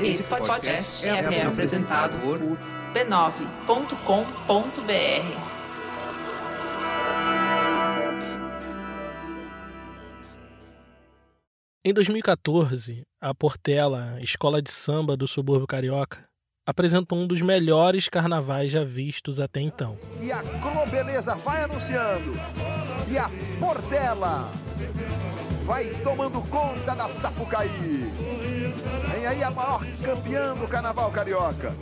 Esse podcast é, é apresentado por b9.com.br. Em 2014, a Portela, escola de samba do subúrbio carioca, apresentou um dos melhores carnavais já vistos até então. E a Globeleza vai anunciando que a Portela vai tomando conta da Sapucaí. Vem aí a maior campeã do carnaval carioca.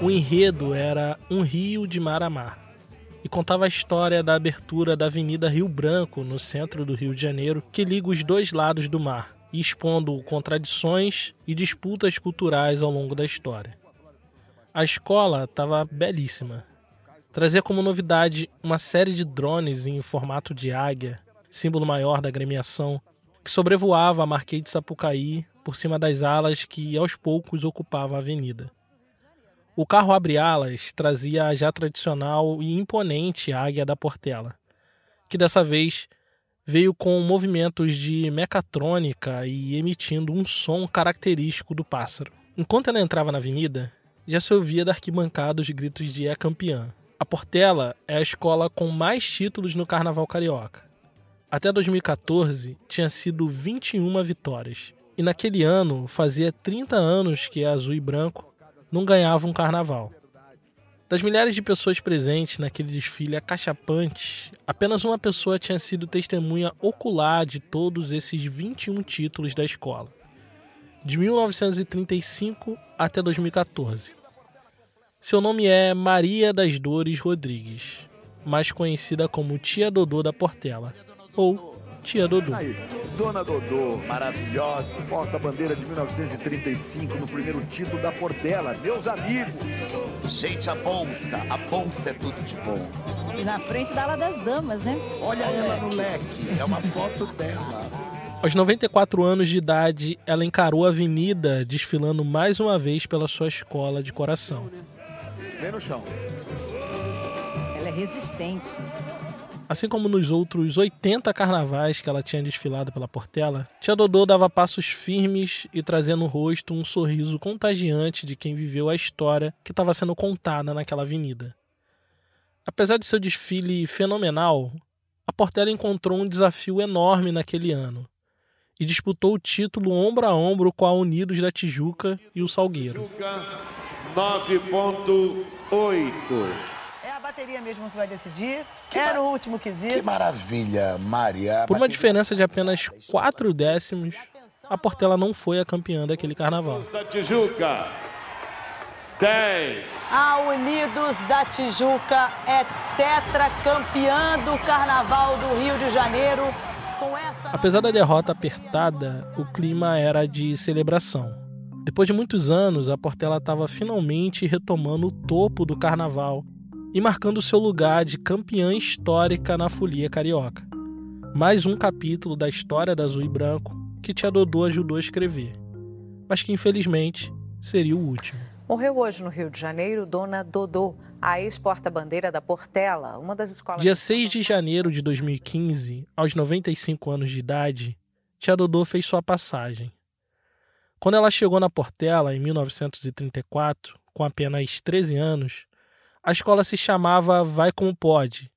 O enredo era Um Rio de Mar a Mar e contava a história da abertura da Avenida Rio Branco, no centro do Rio de Janeiro, que liga os dois lados do mar, expondo contradições e disputas culturais ao longo da história. A escola estava belíssima. Trazia como novidade uma série de drones em formato de águia, símbolo maior da agremiação, que sobrevoava a Marquês de Sapucaí por cima das alas que aos poucos ocupavam a avenida. O carro abre-alas trazia a já tradicional e imponente águia da Portela, que dessa vez veio com movimentos de mecatrônica e emitindo um som característico do pássaro. Enquanto ela entrava na avenida, já se ouvia da arquibancada os gritos de é campeã. A Portela é a escola com mais títulos no Carnaval Carioca. Até 2014, tinha sido 21 vitórias. E naquele ano, fazia 30 anos que a Azul e Branco não ganhava um carnaval. Das milhares de pessoas presentes naquele desfile acachapante, apenas uma pessoa tinha sido testemunha ocular de todos esses 21 títulos da escola, de 1935 até 2014. Seu nome é Maria das Dores Rodrigues, mais conhecida como Tia Dodô da Portela, ou Tia Dodô. Aí, Dona Dodô, maravilhosa, porta-bandeira de 1935 no primeiro título da Portela, meus amigos. Gente, a bolsa, a bolsa é tudo de bom. E na frente da ala das damas, né? Olha ela no leque, é uma foto dela. Aos 94 anos de idade, ela encarou a avenida desfilando mais uma vez pela sua escola de coração. Vem no chão. Ela é resistente. Assim como nos outros 80 carnavais que ela tinha desfilado pela Portela, Tia Dodô dava passos firmes e trazia no rosto um sorriso contagiante de quem viveu a história que estava sendo contada naquela avenida. Apesar de seu desfile fenomenal, a Portela encontrou um desafio enorme naquele ano e disputou o título ombro a ombro com a Unidos da Tijuca e o Salgueiro. 9.8. A bateria mesmo que vai decidir. é no último Que quesito. maravilha, Maria. Por uma diferença de apenas quatro décimos, a Portela não foi a campeã daquele carnaval. da Tijuca. 10. A Unidos da Tijuca é tetracampeã do Carnaval do Rio de Janeiro. Com essa Apesar da derrota apertada, o clima era de celebração. Depois de muitos anos, a Portela estava finalmente retomando o topo do carnaval e marcando seu lugar de campeã histórica na folia carioca. Mais um capítulo da história da Azul e Branco que Tia Dodô ajudou a escrever, mas que infelizmente seria o último. Morreu hoje no Rio de Janeiro Dona Dodô, a ex-porta-bandeira da Portela, uma das escolas. Dia 6 de janeiro de 2015, aos 95 anos de idade, Tia Dodô fez sua passagem. Quando ela chegou na Portela, em 1934, com apenas 13 anos, a escola se chamava Vai Como Pode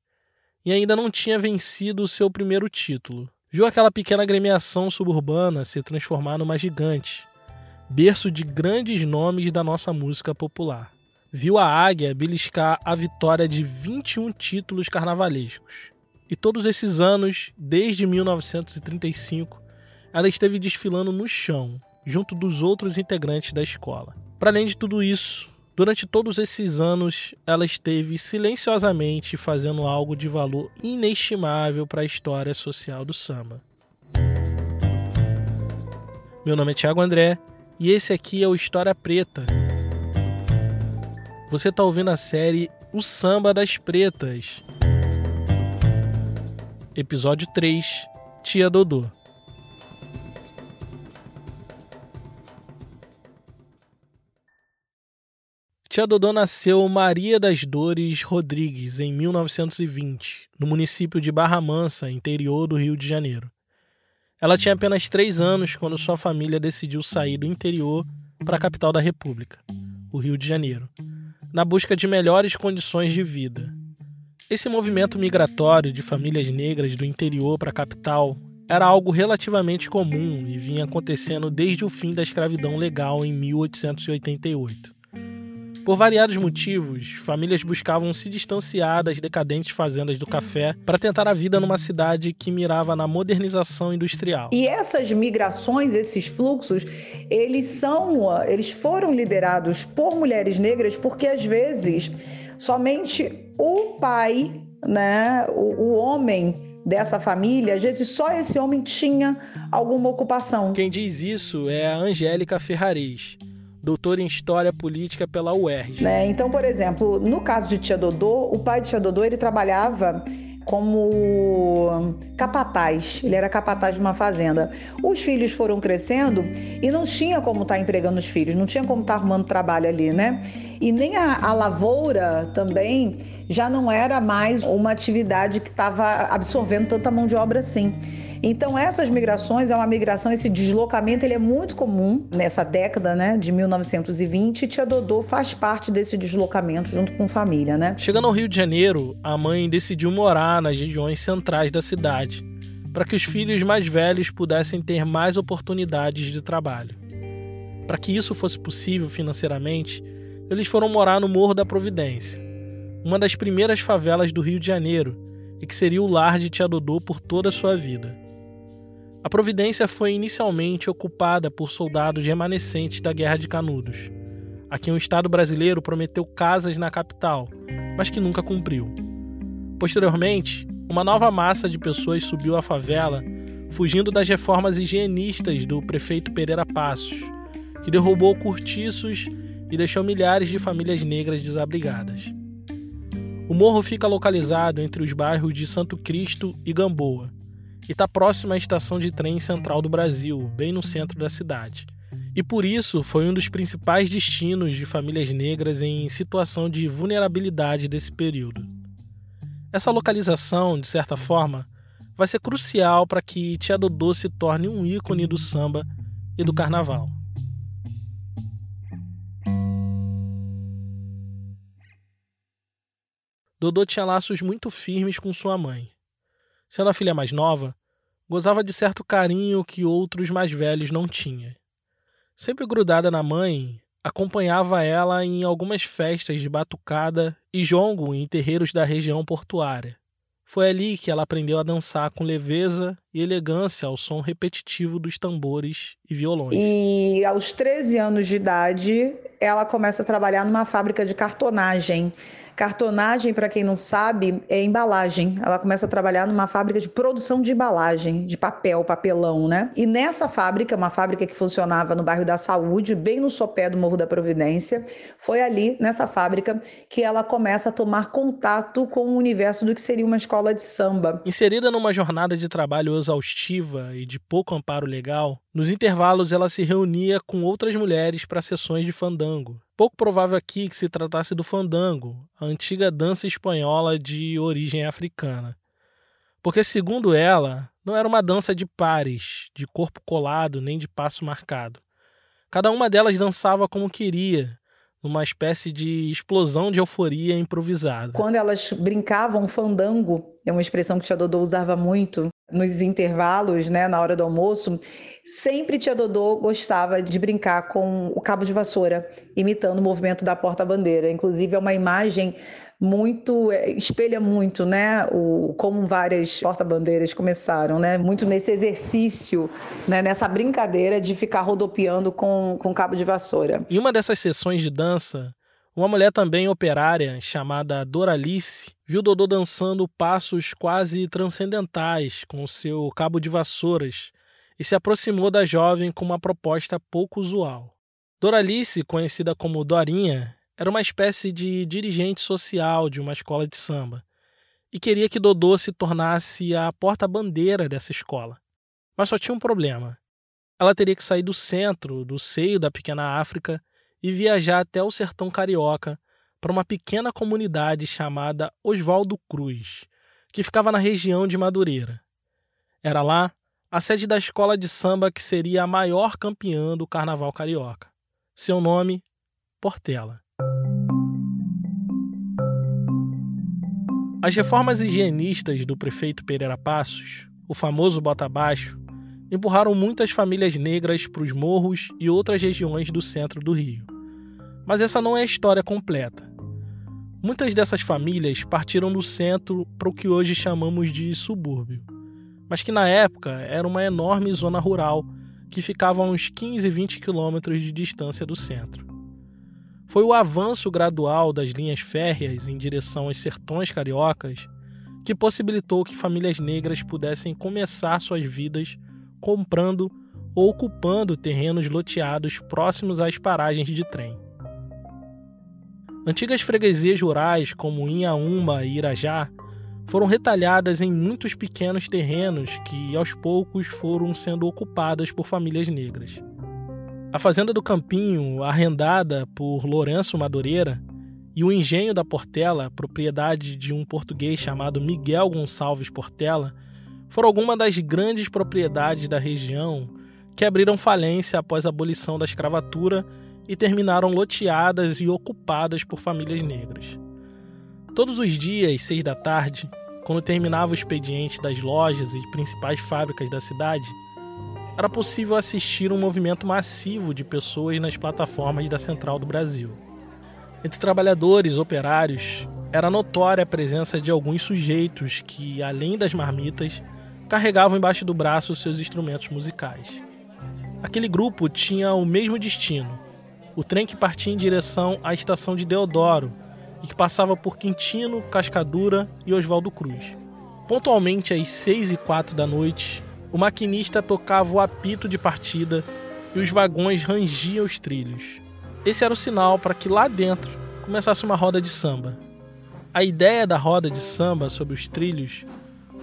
e ainda não tinha vencido o seu primeiro título. Viu aquela pequena agremiação suburbana se transformar numa gigante, berço de grandes nomes da nossa música popular. Viu a águia beliscar a vitória de 21 títulos carnavalescos. E todos esses anos, desde 1935, ela esteve desfilando no chão, junto dos outros integrantes da escola. Para além de tudo isso, durante todos esses anos, ela esteve silenciosamente fazendo algo de valor inestimável para a história social do samba. Meu nome é Thiago André e esse aqui é o História Preta. Você está ouvindo a série O Samba das Pretas. Episódio 3 Tia Dodô. Tia Dodô nasceu Maria das Dores Rodrigues em 1920, no município de Barra Mansa, interior do Rio de Janeiro. Ela tinha apenas três anos quando sua família decidiu sair do interior para a capital da República, o Rio de Janeiro, na busca de melhores condições de vida. Esse movimento migratório de famílias negras do interior para a capital era algo relativamente comum e vinha acontecendo desde o fim da escravidão legal em 1888. Por variados motivos, famílias buscavam se distanciar das decadentes fazendas do café para tentar a vida numa cidade que mirava na modernização industrial. E essas migrações, esses fluxos, eles são, eles foram liderados por mulheres negras porque às vezes somente o pai, né, o, o homem dessa família, às vezes só esse homem tinha alguma ocupação. Quem diz isso é a Angélica Ferrares doutor em História Política pela UERJ. Né? Então, por exemplo, no caso de Tia Dodô, o pai de Tia Dodô ele trabalhava como capataz, ele era capataz de uma fazenda. Os filhos foram crescendo e não tinha como estar tá empregando os filhos, não tinha como estar tá arrumando trabalho ali, né? E nem a, a lavoura também já não era mais uma atividade que estava absorvendo tanta mão de obra assim. Então essas migrações é uma migração, esse deslocamento ele é muito comum nessa década, né, de 1920. E Tia Dodô faz parte desse deslocamento junto com família, né? Chegando ao Rio de Janeiro, a mãe decidiu morar nas regiões centrais da cidade, para que os filhos mais velhos pudessem ter mais oportunidades de trabalho. Para que isso fosse possível financeiramente, eles foram morar no Morro da Providência, uma das primeiras favelas do Rio de Janeiro, e que seria o lar de Tia Dodô por toda a sua vida. A Providência foi inicialmente ocupada por soldados remanescentes da Guerra de Canudos, a quem o Estado brasileiro prometeu casas na capital, mas que nunca cumpriu. Posteriormente, uma nova massa de pessoas subiu à favela, fugindo das reformas higienistas do prefeito Pereira Passos, que derrubou cortiços e deixou milhares de famílias negras desabrigadas. O morro fica localizado entre os bairros de Santo Cristo e Gamboa, e está próximo à estação de trem central do Brasil, bem no centro da cidade. E por isso foi um dos principais destinos de famílias negras em situação de vulnerabilidade desse período. Essa localização, de certa forma, vai ser crucial para que Tia Dodô se torne um ícone do samba e do carnaval. Dodô tinha laços muito firmes com sua mãe. Sendo a filha mais nova, gozava de certo carinho que outros mais velhos não tinham. Sempre grudada na mãe, acompanhava ela em algumas festas de batucada e jongo em terreiros da região portuária. Foi ali que ela aprendeu a dançar com leveza e elegância ao som repetitivo dos tambores e violões. E aos 13 anos de idade, ela começa a trabalhar numa fábrica de cartonagem Cartonagem, para quem não sabe, é embalagem. Ela começa a trabalhar numa fábrica de produção de embalagem, de papel, papelão, né? E nessa fábrica, uma fábrica que funcionava no bairro da Saúde, bem no sopé do Morro da Providência, foi ali, nessa fábrica, que ela começa a tomar contato com o universo do que seria uma escola de samba. Inserida numa jornada de trabalho exaustiva e de pouco amparo legal, nos intervalos ela se reunia com outras mulheres para sessões de fandango Pouco provável aqui que se tratasse do fandango, a antiga dança espanhola de origem africana. Porque, segundo ela, não era uma dança de pares, de corpo colado nem de passo marcado. Cada uma delas dançava como queria, numa espécie de explosão de euforia improvisada. Quando elas brincavam fandango, é uma expressão que Tia Dodô usava muito nos intervalos, né, na hora do almoço, sempre Tia Dodô gostava de brincar com o cabo de vassoura, imitando o movimento da porta-bandeira. Inclusive é uma imagem muito é, espelha muito, né, o como várias porta-bandeiras começaram, né, muito nesse exercício, né, nessa brincadeira de ficar rodopiando com com cabo de vassoura. Em uma dessas sessões de dança, uma mulher também operária chamada Doralice viu Dodô dançando passos quase transcendentais com seu cabo de vassouras e se aproximou da jovem com uma proposta pouco usual. Doralice, conhecida como Dorinha, era uma espécie de dirigente social de uma escola de samba e queria que Dodô se tornasse a porta-bandeira dessa escola. Mas só tinha um problema. Ela teria que sair do centro, do seio da pequena África, e viajar até o sertão carioca para uma pequena comunidade chamada Oswaldo Cruz, que ficava na região de Madureira. Era lá a sede da escola de samba que seria a maior campeã do carnaval carioca. Seu nome, Portela. As reformas higienistas do prefeito Pereira Passos, o famoso Bota Abaixo, empurraram muitas famílias negras para os morros e outras regiões do centro do Rio. Mas essa não é a história completa. Muitas dessas famílias partiram do centro para o que hoje chamamos de subúrbio, mas que na época era uma enorme zona rural que ficava a uns 15, 20 quilômetros de distância do centro. Foi o avanço gradual das linhas férreas em direção aos sertões cariocas que possibilitou que famílias negras pudessem começar suas vidas comprando ou ocupando terrenos loteados próximos às paragens de trem. Antigas freguesias rurais como Inhaúma e Irajá foram retalhadas em muitos pequenos terrenos que aos poucos foram sendo ocupadas por famílias negras. A fazenda do Campinho, arrendada por Lourenço Madureira, e o engenho da Portela, propriedade de um português chamado Miguel Gonçalves Portela, foram algumas das grandes propriedades da região que abriram falência após a abolição da escravatura e terminaram loteadas e ocupadas por famílias negras. Todos os dias, seis da tarde, quando terminava o expediente das lojas e principais fábricas da cidade, era possível assistir um movimento massivo de pessoas nas plataformas da Central do Brasil. Entre trabalhadores, operários, era notória a presença de alguns sujeitos que, além das marmitas, carregavam embaixo do braço seus instrumentos musicais. Aquele grupo tinha o mesmo destino: o trem que partia em direção à estação de Deodoro e que passava por Quintino, Cascadura e Oswaldo Cruz. Pontualmente às seis e quatro da noite, o maquinista tocava o apito de partida e os vagões rangiam os trilhos. Esse era o sinal para que lá dentro começasse uma roda de samba. A ideia da roda de samba sobre os trilhos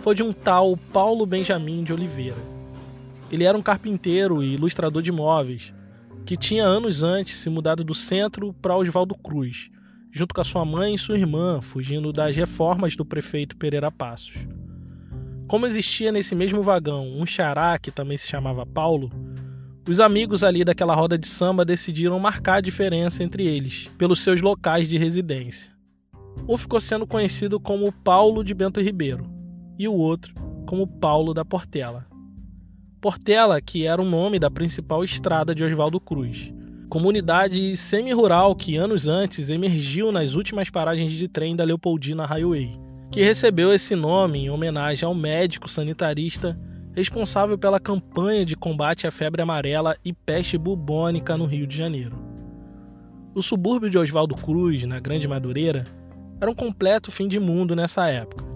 foi de um tal Paulo Benjamin de Oliveira. Ele era um carpinteiro e ilustrador de móveis, que tinha anos antes se mudado do centro para Oswaldo Cruz, junto com a sua mãe e sua irmã, fugindo das reformas do prefeito Pereira Passos. Como existia nesse mesmo vagão um xará que também se chamava Paulo, os amigos ali daquela roda de samba decidiram marcar a diferença entre eles, pelos seus locais de residência. Um ficou sendo conhecido como Paulo de Bento Ribeiro, e o outro como Paulo da Portela. Portela, que era o nome da principal estrada de Oswaldo Cruz, comunidade semi-rural que anos antes emergiu nas últimas paragens de trem da Leopoldina Highway, que recebeu esse nome em homenagem ao médico sanitarista responsável pela campanha de combate à febre amarela e peste bubônica no Rio de Janeiro. O subúrbio de Oswaldo Cruz, na Grande Madureira, era um completo fim de mundo nessa época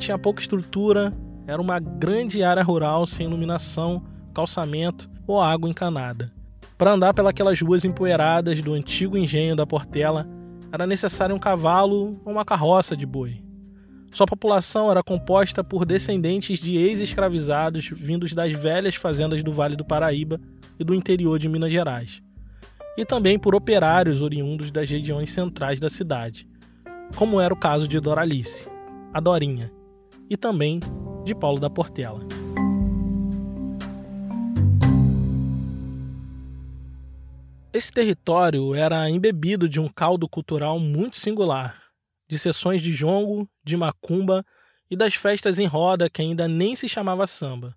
tinha pouca estrutura, era uma grande área rural sem iluminação, calçamento ou água encanada. Para andar pelas ruas empoeiradas do antigo engenho da Portela, era necessário um cavalo ou uma carroça de boi. Sua população era composta por descendentes de ex-escravizados vindos das velhas fazendas do Vale do Paraíba e do interior de Minas Gerais, e também por operários oriundos das regiões centrais da cidade, como era o caso de Doralice, a Dorinha, e também de Paulo da Portela. Esse território era embebido de um caldo cultural muito singular, de sessões de jongo, de macumba e das festas em roda que ainda nem se chamava samba.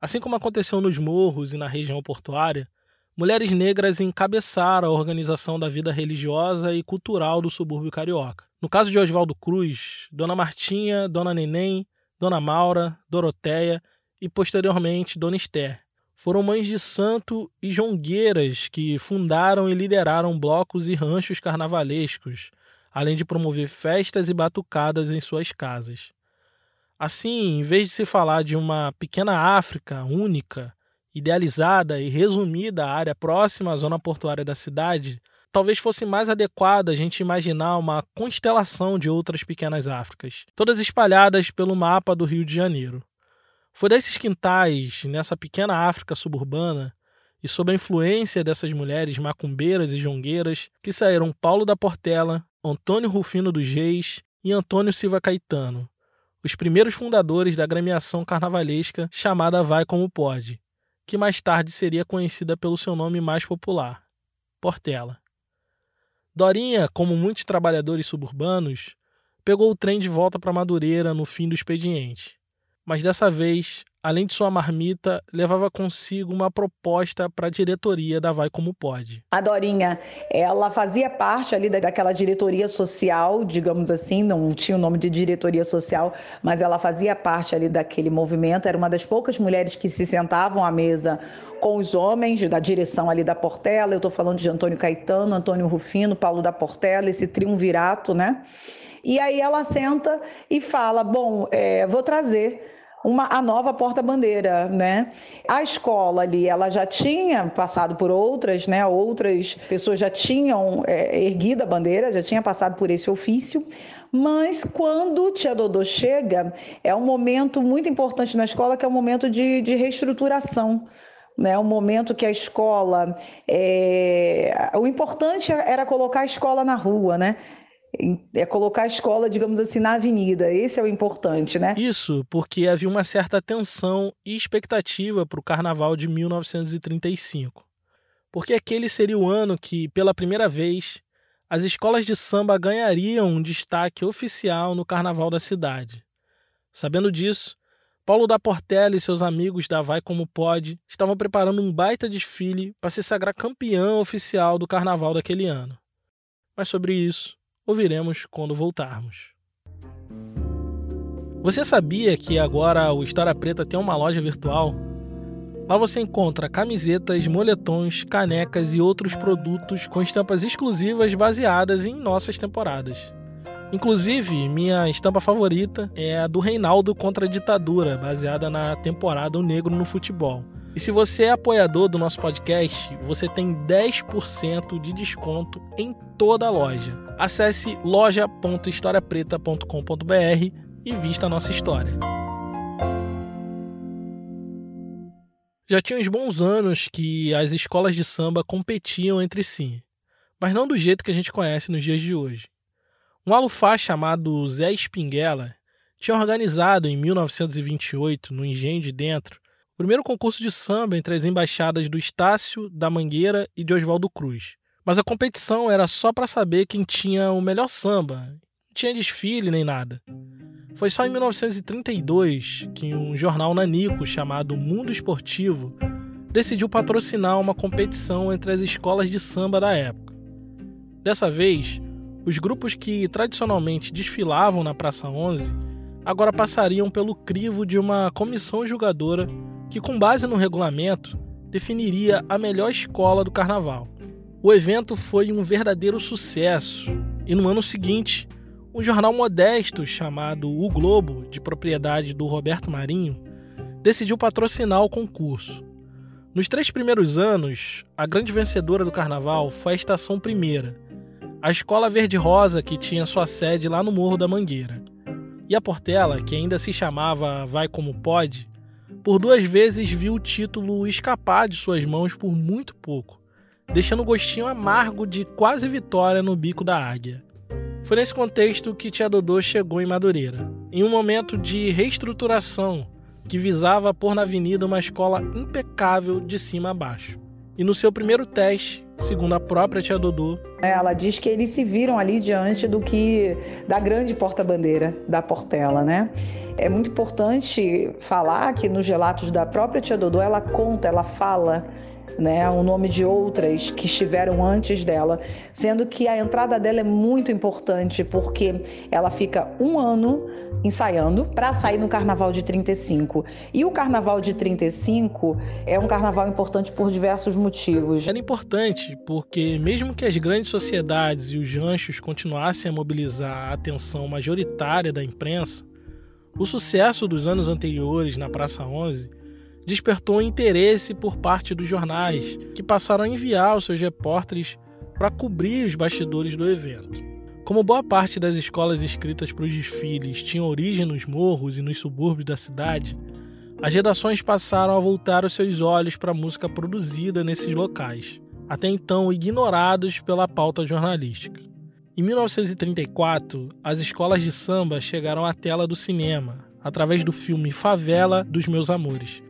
Assim como aconteceu nos morros e na região portuária, mulheres negras encabeçaram a organização da vida religiosa e cultural do subúrbio carioca. No caso de Oswaldo Cruz, Dona Martinha, Dona Neném, Dona Maura, Doroteia e posteriormente Dona Esther foram mães de santo e jongueiras que fundaram e lideraram blocos e ranchos carnavalescos, além de promover festas e batucadas em suas casas. Assim, em vez de se falar de uma pequena África única, idealizada e resumida à área próxima à zona portuária da cidade, talvez fosse mais adequado a gente imaginar uma constelação de outras pequenas Áfricas, todas espalhadas pelo mapa do Rio de Janeiro. Foi desses quintais, nessa pequena África suburbana, e sob a influência dessas mulheres macumbeiras e jongueiras, que saíram Paulo da Portela, Antônio Rufino dos Reis e Antônio Silva Caetano, os primeiros fundadores da agremiação carnavalesca chamada Vai Como Pode, que mais tarde seria conhecida pelo seu nome mais popular, Portela. Dorinha, como muitos trabalhadores suburbanos, pegou o trem de volta para Madureira no fim do expediente. Mas dessa vez, além de sua marmita, levava consigo uma proposta para a diretoria da Vai Como Pode. A Dorinha, ela fazia parte ali daquela diretoria social, digamos assim, não tinha o nome de diretoria social, mas ela fazia parte ali daquele movimento, era uma das poucas mulheres que se sentavam à mesa com os homens da direção ali da Portela, eu estou falando de Antônio Caetano, Antônio Rufino, Paulo da Portela, esse triunvirato, né? E aí ela senta e fala: Bom, é, vou trazer uma, a nova porta-bandeira, né? A escola ali, ela já tinha passado por outras, né? Outras pessoas já tinham é, erguido a bandeira, já tinha passado por esse ofício, mas quando Tia Dodô chega, é um momento muito importante na escola, que é um momento de, de reestruturação, né, um momento que a escola. É... O importante era colocar a escola na rua, né? É colocar a escola, digamos assim, na avenida. Esse é o importante, né? Isso, porque havia uma certa tensão e expectativa para o carnaval de 1935. Porque aquele seria o ano que, pela primeira vez, as escolas de samba ganhariam um destaque oficial no carnaval da cidade. Sabendo disso, Paulo da Portela e seus amigos da Vai Como Pode estavam preparando um baita desfile para se sagrar campeão oficial do carnaval daquele ano. Mas sobre isso, ouviremos quando voltarmos. Você sabia que agora o História Preta tem uma loja virtual? Lá você encontra camisetas, moletons, canecas e outros produtos com estampas exclusivas baseadas em nossas temporadas. Inclusive, minha estampa favorita é a do Reinaldo contra a ditadura, baseada na temporada O Negro no Futebol. E se você é apoiador do nosso podcast, você tem 10% de desconto em toda a loja. Acesse loja.historiapreta.com.br e vista a nossa história. Já tinha uns bons anos que as escolas de samba competiam entre si, mas não do jeito que a gente conhece nos dias de hoje. Um alufá chamado Zé Espinguela tinha organizado em 1928, no Engenho de Dentro, primeiro concurso de samba entre as embaixadas do Estácio, da Mangueira e de Oswaldo Cruz. Mas a competição era só para saber quem tinha o melhor samba. Não tinha desfile nem nada. Foi só em 1932 que um jornal nanico chamado Mundo Esportivo decidiu patrocinar uma competição entre as escolas de samba da época. Dessa vez, os grupos que tradicionalmente desfilavam na Praça 11 agora passariam pelo crivo de uma comissão julgadora que, com base no regulamento, definiria a melhor escola do carnaval. O evento foi um verdadeiro sucesso e no ano seguinte, um jornal modesto chamado O Globo, de propriedade do Roberto Marinho, decidiu patrocinar o concurso. Nos três primeiros anos, a grande vencedora do carnaval foi a Estação Primeira, a escola verde-rosa que tinha sua sede lá no Morro da Mangueira. E a Portela, que ainda se chamava Vai Como Pode, por duas vezes viu o título escapar de suas mãos por muito pouco, deixando o gostinho amargo de quase vitória no bico da águia. Foi nesse contexto que Tia Dodô chegou em Madureira, em um momento de reestruturação que visava pôr na avenida uma escola impecável de cima a baixo. E no seu primeiro teste, segundo a própria tia Dodô. Ela diz que eles se viram ali diante do que da grande porta-bandeira da Portela, né? É muito importante falar que nos relatos da própria tia Dodô ela conta, ela fala né, o nome de outras que estiveram antes dela, sendo que a entrada dela é muito importante porque ela fica um ano ensaiando para sair no Carnaval de 35. E o Carnaval de 35 é um carnaval importante por diversos motivos. Era importante porque mesmo que as grandes sociedades e os ranchos continuassem a mobilizar a atenção majoritária da imprensa, o sucesso dos anos anteriores na Praça 11 despertou interesse por parte dos jornais, que passaram a enviar os seus repórteres para cobrir os bastidores do evento. Como boa parte das escolas inscritas para os desfiles tinham origem nos morros e nos subúrbios da cidade, as redações passaram a voltar os seus olhos para a música produzida nesses locais, até então ignorados pela pauta jornalística. Em 1934, as escolas de samba chegaram à tela do cinema, através do filme Favela dos Meus Amores,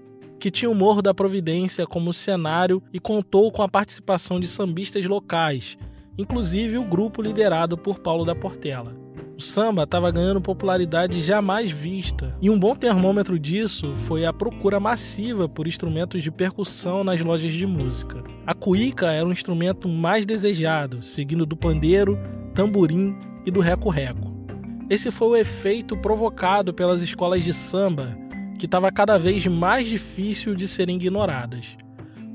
que tinha o Morro da Providência como cenário e contou com a participação de sambistas locais, inclusive o grupo liderado por Paulo da Portela. O samba estava ganhando popularidade jamais vista, e um bom termômetro disso foi a procura massiva por instrumentos de percussão nas lojas de música. A cuíca era o instrumento mais desejado, seguindo do pandeiro, tamborim e do reco-reco. Esse foi o efeito provocado pelas escolas de samba, que estava cada vez mais difícil de serem ignoradas.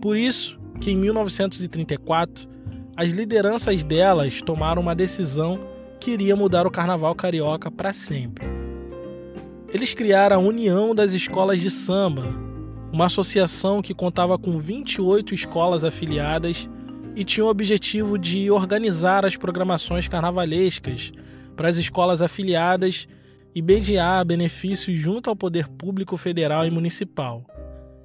Por isso que em 1934 as lideranças delas tomaram uma decisão que iria mudar o carnaval carioca para sempre. Eles criaram a União das Escolas de Samba, uma associação que contava com 28 escolas afiliadas e tinha o objetivo de organizar as programações carnavalescas para as escolas afiliadas e mediar benefícios junto ao poder público federal e municipal.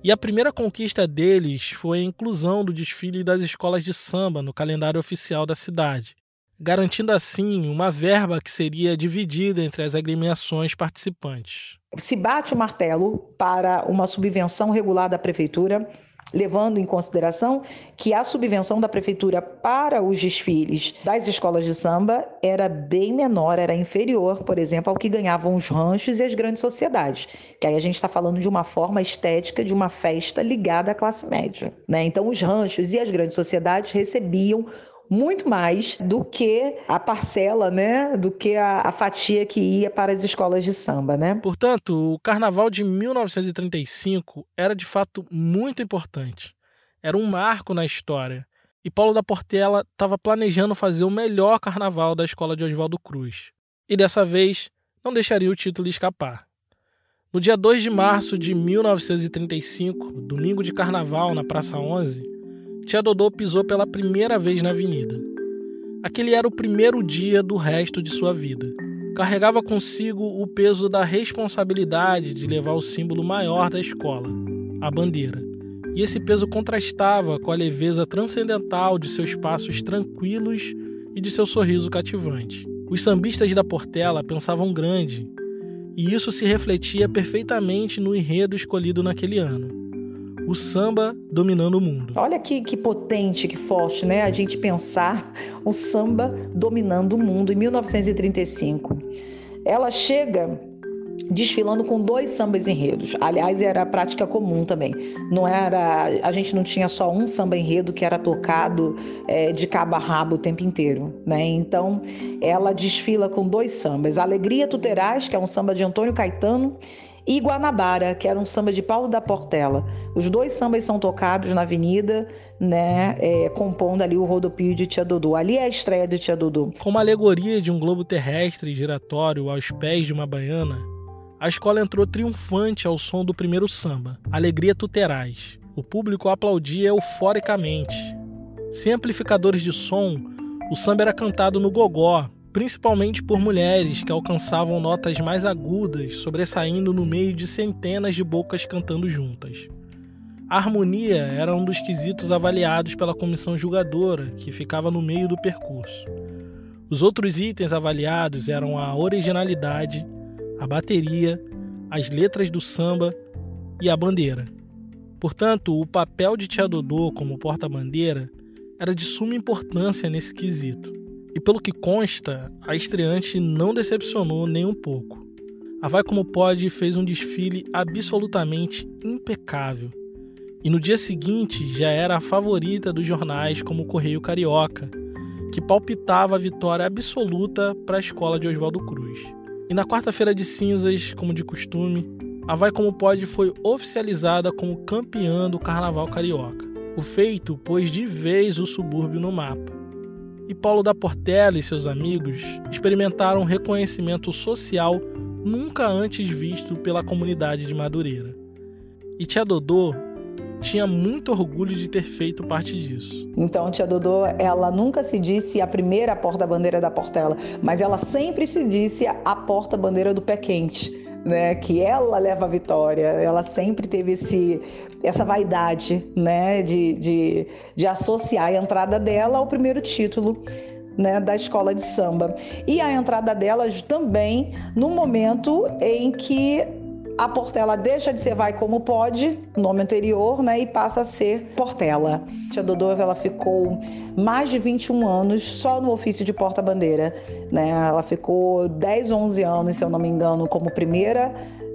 E a primeira conquista deles foi a inclusão do desfile das escolas de samba no calendário oficial da cidade, garantindo assim uma verba que seria dividida entre as agremiações participantes. Se bate o martelo para uma subvenção regular da prefeitura levando em consideração que a subvenção da prefeitura para os desfiles das escolas de samba era bem menor, era inferior, por exemplo, ao que ganhavam os ranchos e as grandes sociedades. Que aí a gente está falando de uma forma estética de uma festa ligada à classe média. Né? Então, os ranchos e as grandes sociedades recebiam muito mais do que a parcela, né, do que a, a, fatia que ia para as escolas de samba, né? Portanto, o carnaval de 1935 era de fato muito importante. Era um marco na história. E Paulo da Portela estava planejando fazer o melhor carnaval da escola de Oswaldo Cruz. E dessa vez não deixaria o título escapar. No dia 2 de março de 1935, domingo de carnaval na Praça 11, Tia Dodô pisou pela primeira vez na avenida. Aquele era o primeiro dia do resto de sua vida. Carregava consigo o peso da responsabilidade de levar o símbolo maior da escola, a bandeira. E esse peso contrastava com a leveza transcendental de seus passos tranquilos e de seu sorriso cativante. Os sambistas da Portela pensavam grande, e isso se refletia perfeitamente no enredo escolhido naquele ano o samba dominando o mundo. Olha que, que potente, que forte, né? A gente pensar o samba dominando o mundo em 1935. Ela chega desfilando com dois sambas enredos. Aliás, era prática comum também. Não era, a gente não tinha só um samba enredo que era tocado é, de cabo a rabo o tempo inteiro, né? Então, ela desfila com dois sambas: Alegria Tuterais, que é um samba de Antônio Caetano, e Guanabara, que era um samba de Paulo da Portela. Os dois sambas são tocados na avenida, né, é, compondo ali o rodopio de Tia Dodô. Ali é a estreia de Tia Dodô. Com uma alegoria de um globo terrestre giratório aos pés de uma baiana, a escola entrou triunfante ao som do primeiro samba, Alegria Tuterais. O público aplaudia euforicamente. Sem amplificadores de som, o samba era cantado no gogó, principalmente por mulheres que alcançavam notas mais agudas, sobressaindo no meio de centenas de bocas cantando juntas. A harmonia era um dos quesitos avaliados pela comissão julgadora, que ficava no meio do percurso. Os outros itens avaliados eram a originalidade, a bateria, as letras do samba e a bandeira. Portanto, o papel de Tia Dodô como porta-bandeira era de suma importância nesse quesito. E pelo que consta, a estreante não decepcionou nem um pouco. A Vai Como Pode fez um desfile absolutamente impecável. E no dia seguinte já era a favorita dos jornais como o Correio Carioca, que palpitava a vitória absoluta para a escola de Oswaldo Cruz. E na quarta-feira de cinzas, como de costume, a Vai Como Pode foi oficializada como campeã do Carnaval Carioca. O feito pôs de vez o subúrbio no mapa e Paulo da Portela e seus amigos experimentaram um reconhecimento social nunca antes visto pela comunidade de Madureira. E Tia Dodô tinha muito orgulho de ter feito parte disso. Então, Tia Dodô, ela nunca se disse a primeira porta-bandeira da Portela, mas ela sempre se disse a porta-bandeira do pé quente né, que ela leva a vitória. Ela sempre teve esse, essa vaidade né, de, de, de associar a entrada dela ao primeiro título né, da escola de samba. E a entrada delas também no momento em que a Portela deixa de ser Vai Como Pode, nome anterior, né, e passa a ser Portela. Tia Dodô ela ficou mais de 21 anos só no ofício de porta-bandeira. Né? Ela ficou 10, 11 anos, se eu não me engano, como primeira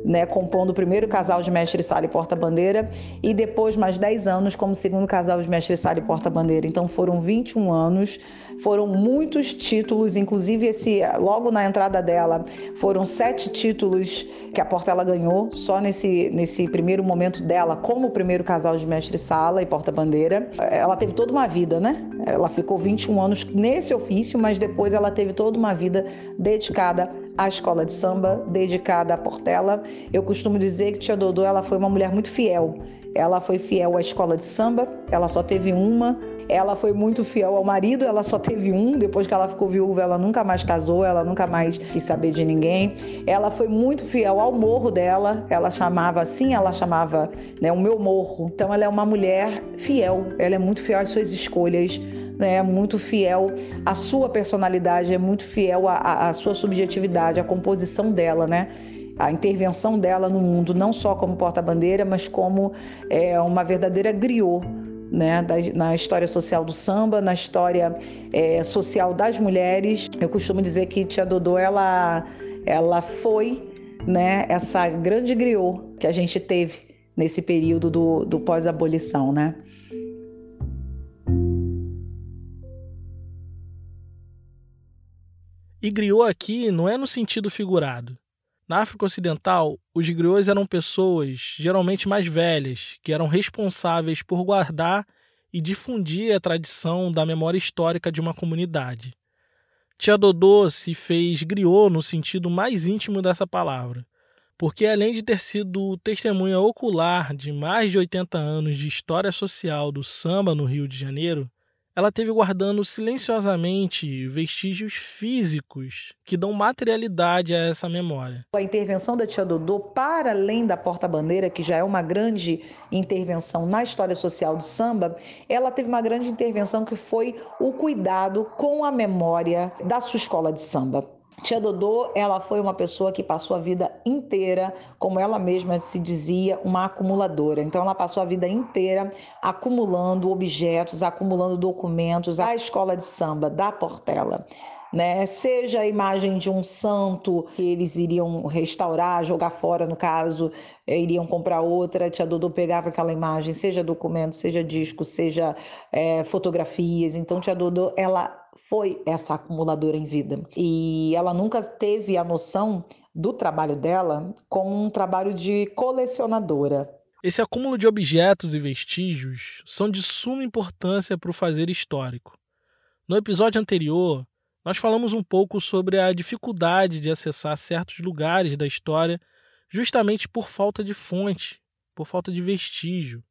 né, compondo o primeiro casal de mestre sala e porta-bandeira, e depois mais 10 anos como segundo casal de mestre sala e porta-bandeira. Então foram 21 anos, foram muitos títulos, inclusive esse logo na entrada dela foram sete títulos que a Portela ganhou só nesse, nesse primeiro momento dela como primeiro casal de mestre sala e porta-bandeira. Ela teve toda uma vida, né? Ela ficou 21 anos nesse ofício, mas depois ela teve toda uma vida dedicada à escola de samba, dedicada à Portela. Eu costumo dizer que Tia Dodô ela foi uma mulher muito fiel. Ela foi fiel à escola de samba, ela só teve uma. Ela foi muito fiel ao marido, ela só teve um. Depois que ela ficou viúva, ela nunca mais casou, ela nunca mais quis saber de ninguém. Ela foi muito fiel ao morro dela, ela chamava assim, ela chamava né, o meu morro. Então ela é uma mulher fiel, ela é muito fiel às suas escolhas né, muito fiel à sua personalidade, é muito fiel à, à sua subjetividade, à composição dela, né? a intervenção dela no mundo, não só como porta-bandeira, mas como é, uma verdadeira griot né, da, na história social do samba, na história é, social das mulheres. Eu costumo dizer que Tia Dodô ela, ela foi né, essa grande griot que a gente teve nesse período do, do pós-abolição. Né? E griot aqui não é no sentido figurado. Na África Ocidental, os griots eram pessoas, geralmente mais velhas, que eram responsáveis por guardar e difundir a tradição da memória histórica de uma comunidade. Tia Dodô se fez griot no sentido mais íntimo dessa palavra, porque além de ter sido testemunha ocular de mais de 80 anos de história social do samba no Rio de Janeiro, ela teve guardando silenciosamente vestígios físicos que dão materialidade a essa memória. A intervenção da tia Dodô, para além da porta-bandeira, que já é uma grande intervenção na história social do samba, ela teve uma grande intervenção que foi o cuidado com a memória da sua escola de samba. Tia Dodô, ela foi uma pessoa que passou a vida inteira, como ela mesma se dizia, uma acumuladora. Então ela passou a vida inteira acumulando objetos, acumulando documentos, a escola de samba da Portela. Né? Seja a imagem de um santo que eles iriam restaurar, jogar fora, no caso, eh, iriam comprar outra, a tia Dodô pegava aquela imagem, seja documento, seja disco, seja é, fotografias. Então, tia Dodô, ela foi essa acumuladora em vida. E ela nunca teve a noção do trabalho dela como um trabalho de colecionadora. Esse acúmulo de objetos e vestígios são de suma importância para o fazer histórico. No episódio anterior, nós falamos um pouco sobre a dificuldade de acessar certos lugares da história justamente por falta de fonte, por falta de vestígio.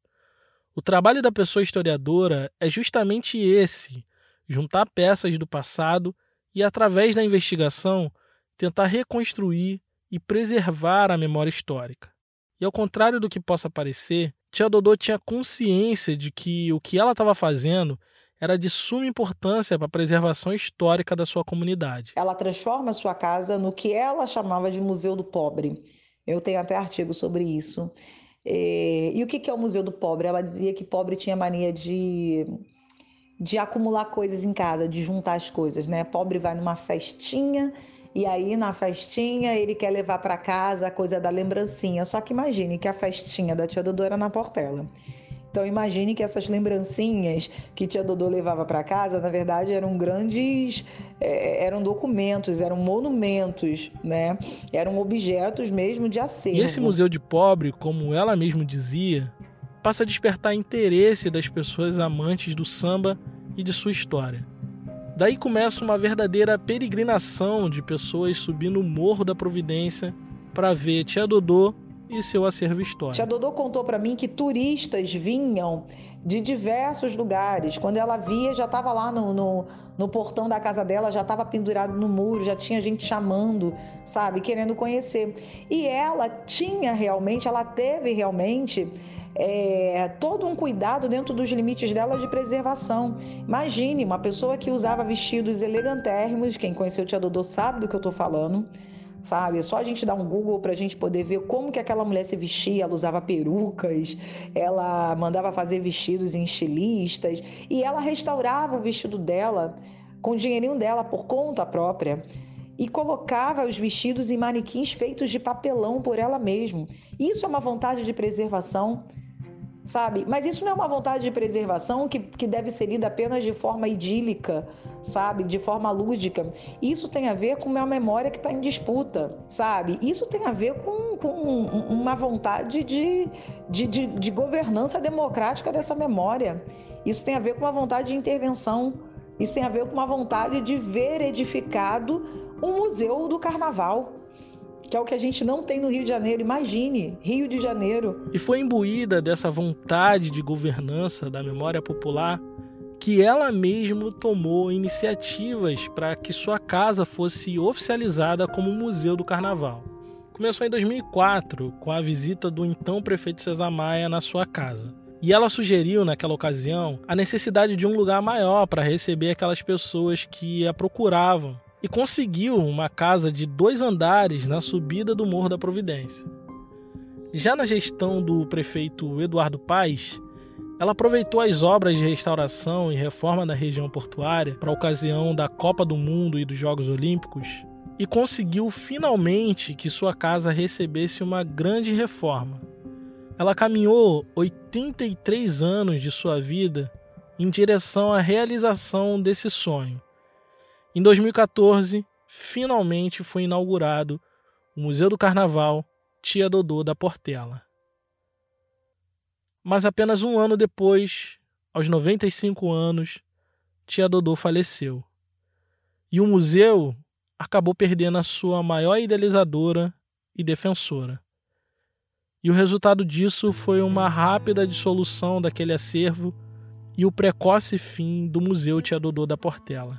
O trabalho da pessoa historiadora é justamente esse juntar peças do passado e, através da investigação, tentar reconstruir e preservar a memória histórica. E ao contrário do que possa parecer, Tia Dodô tinha consciência de que o que ela estava fazendo era de suma importância para a preservação histórica da sua comunidade. Ela transforma a sua casa no que ela chamava de Museu do Pobre. Eu tenho até artigo sobre isso. E, e o que é o Museu do Pobre? Ela dizia que pobre tinha mania de de acumular coisas em casa, de juntar as coisas, né? Pobre vai numa festinha e aí na festinha ele quer levar para casa a coisa da lembrancinha. Só que imagine que a festinha da tia Dodô era na Portela. Então imagine que essas lembrancinhas que tia Dodô levava para casa, na verdade, eram grandes, é, eram documentos, eram monumentos, né? Eram objetos mesmo de acervo. E esse museu de pobre, como ela mesma dizia, passa a despertar interesse das pessoas amantes do samba e de sua história. Daí começa uma verdadeira peregrinação de pessoas subindo o Morro da Providência para ver Tia Dodô e seu acervo histórico. Tia Dodô contou para mim que turistas vinham de diversos lugares. Quando ela via, já estava lá no, no, no, portão da casa dela, já estava pendurado no muro, já tinha gente chamando, sabe, querendo conhecer. E ela tinha realmente, ela teve realmente é, todo um cuidado dentro dos limites dela de preservação. Imagine uma pessoa que usava vestidos elegantérrimos, quem conheceu o Tia Dodô sabe do que eu estou falando, sabe? É só a gente dar um Google para a gente poder ver como que aquela mulher se vestia. Ela usava perucas, ela mandava fazer vestidos em estilistas e ela restaurava o vestido dela com o dinheirinho dela por conta própria e colocava os vestidos em manequins feitos de papelão por ela mesma. Isso é uma vontade de preservação sabe? Mas isso não é uma vontade de preservação que, que deve ser lida apenas de forma idílica, sabe? De forma lúdica. Isso tem a ver com uma memória que está em disputa, sabe? Isso tem a ver com, com uma vontade de, de, de, de governança democrática dessa memória. Isso tem a ver com uma vontade de intervenção. Isso tem a ver com uma vontade de ver edificado um museu do carnaval que é o que a gente não tem no Rio de Janeiro. Imagine, Rio de Janeiro. E foi imbuída dessa vontade de governança da memória popular que ela mesma tomou iniciativas para que sua casa fosse oficializada como Museu do Carnaval. Começou em 2004 com a visita do então prefeito Cesar Maia na sua casa. E ela sugeriu, naquela ocasião, a necessidade de um lugar maior para receber aquelas pessoas que a procuravam e conseguiu uma casa de dois andares na subida do Morro da Providência. Já na gestão do prefeito Eduardo Paes, ela aproveitou as obras de restauração e reforma da região portuária para a ocasião da Copa do Mundo e dos Jogos Olímpicos e conseguiu finalmente que sua casa recebesse uma grande reforma. Ela caminhou 83 anos de sua vida em direção à realização desse sonho em 2014, finalmente foi inaugurado o Museu do Carnaval Tia Dodô da Portela. Mas apenas um ano depois, aos 95 anos, Tia Dodô faleceu. E o museu acabou perdendo a sua maior idealizadora e defensora. E o resultado disso foi uma rápida dissolução daquele acervo e o precoce fim do Museu Tia Dodô da Portela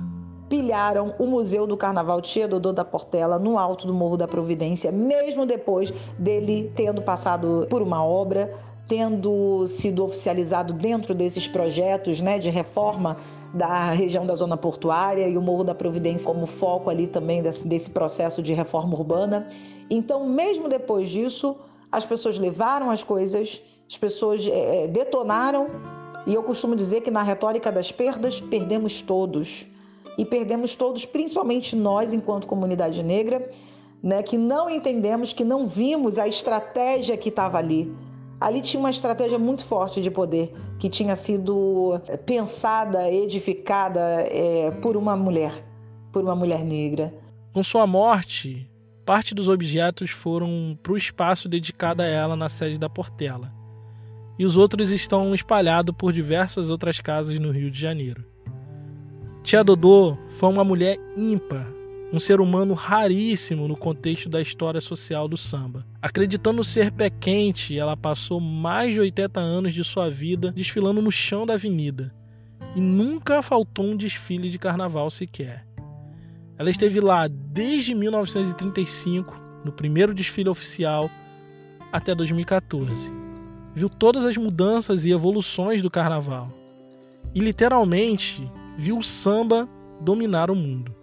pilharam o Museu do Carnaval Tia Dodô da Portela no alto do Morro da Providência, mesmo depois dele tendo passado por uma obra, tendo sido oficializado dentro desses projetos né, de reforma da região da zona portuária e o Morro da Providência como foco ali também desse, desse processo de reforma urbana. Então, mesmo depois disso, as pessoas levaram as coisas, as pessoas é, detonaram, e eu costumo dizer que na retórica das perdas, perdemos todos e perdemos todos, principalmente nós, enquanto comunidade negra, né, que não entendemos, que não vimos a estratégia que estava ali. Ali tinha uma estratégia muito forte de poder, que tinha sido eh, pensada, edificada é, por uma mulher, por uma mulher negra. Com sua morte, parte dos objetos foram para o espaço dedicado a ela na sede da Portela, e os outros estão espalhados por diversas outras casas no Rio de Janeiro. Tia Dodô foi uma mulher ímpar, um ser humano raríssimo no contexto da história social do samba. Acreditando ser pé quente, ela passou mais de 80 anos de sua vida desfilando no chão da avenida. E nunca faltou um desfile de carnaval sequer. Ela esteve lá desde 1935, no primeiro desfile oficial, até 2014. Viu todas as mudanças e evoluções do carnaval. E literalmente viu o samba dominar o mundo.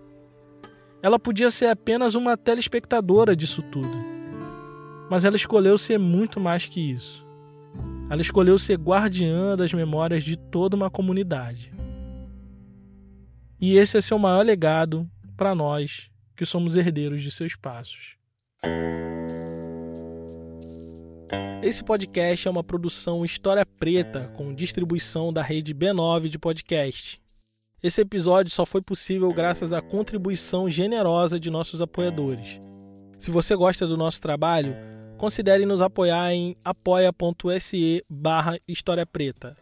Ela podia ser apenas uma telespectadora disso tudo, mas ela escolheu ser muito mais que isso. Ela escolheu ser guardiã das memórias de toda uma comunidade. E esse é seu maior legado para nós que somos herdeiros de seus passos. Esse podcast é uma produção História Preta com distribuição da rede B9 de podcast. Esse episódio só foi possível graças à contribuição generosa de nossos apoiadores. Se você gosta do nosso trabalho, considere nos apoiar em apoia.se barra História Preta.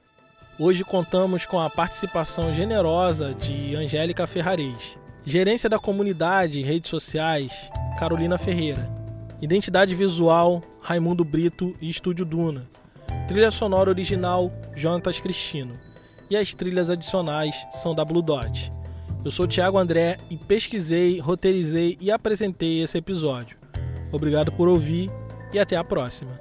Hoje contamos com a participação generosa de Angélica Ferrarez, Gerência da Comunidade e Redes Sociais, Carolina Ferreira, Identidade Visual, Raimundo Brito e Estúdio Duna, Trilha Sonora Original, Jonatas Cristino e as trilhas adicionais são da Blue Dot. Eu sou Thiago André e pesquisei, roteirizei e apresentei esse episódio. Obrigado por ouvir e até a próxima.